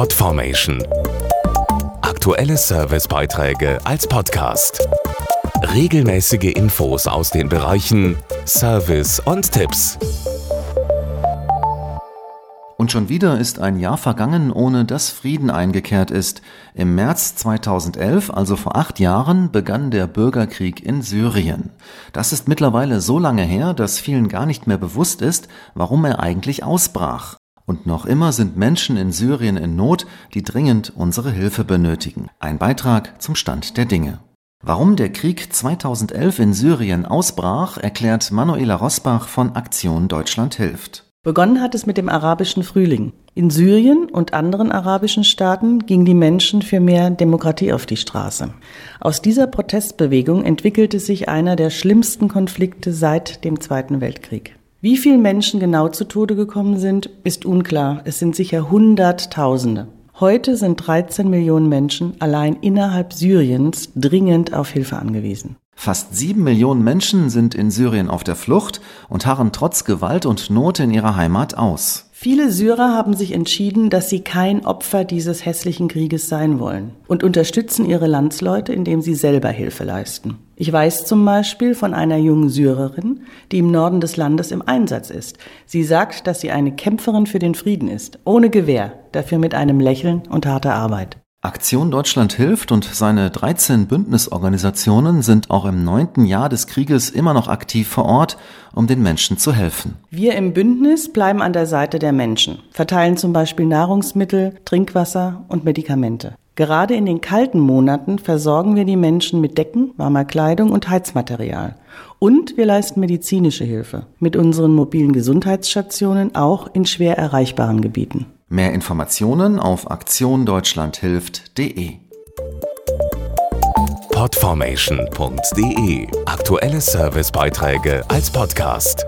Podformation. Aktuelle Servicebeiträge als Podcast. Regelmäßige Infos aus den Bereichen Service und Tipps. Und schon wieder ist ein Jahr vergangen, ohne dass Frieden eingekehrt ist. Im März 2011, also vor acht Jahren, begann der Bürgerkrieg in Syrien. Das ist mittlerweile so lange her, dass vielen gar nicht mehr bewusst ist, warum er eigentlich ausbrach. Und noch immer sind Menschen in Syrien in Not, die dringend unsere Hilfe benötigen. Ein Beitrag zum Stand der Dinge. Warum der Krieg 2011 in Syrien ausbrach, erklärt Manuela Rosbach von Aktion Deutschland hilft. Begonnen hat es mit dem arabischen Frühling. In Syrien und anderen arabischen Staaten gingen die Menschen für mehr Demokratie auf die Straße. Aus dieser Protestbewegung entwickelte sich einer der schlimmsten Konflikte seit dem Zweiten Weltkrieg. Wie viele Menschen genau zu Tode gekommen sind, ist unklar. Es sind sicher Hunderttausende. Heute sind 13 Millionen Menschen allein innerhalb Syriens dringend auf Hilfe angewiesen. Fast sieben Millionen Menschen sind in Syrien auf der Flucht und harren trotz Gewalt und Not in ihrer Heimat aus. Viele Syrer haben sich entschieden, dass sie kein Opfer dieses hässlichen Krieges sein wollen und unterstützen ihre Landsleute, indem sie selber Hilfe leisten. Ich weiß zum Beispiel von einer jungen Syrerin, die im Norden des Landes im Einsatz ist. Sie sagt, dass sie eine Kämpferin für den Frieden ist, ohne Gewehr, dafür mit einem Lächeln und harter Arbeit. Aktion Deutschland hilft und seine 13 Bündnisorganisationen sind auch im neunten Jahr des Krieges immer noch aktiv vor Ort, um den Menschen zu helfen. Wir im Bündnis bleiben an der Seite der Menschen, verteilen zum Beispiel Nahrungsmittel, Trinkwasser und Medikamente. Gerade in den kalten Monaten versorgen wir die Menschen mit Decken, warmer Kleidung und Heizmaterial. Und wir leisten medizinische Hilfe mit unseren mobilen Gesundheitsstationen auch in schwer erreichbaren Gebieten. Mehr Informationen auf aktiondeutschlandhilft.de. Podformation.de Aktuelle Servicebeiträge als Podcast.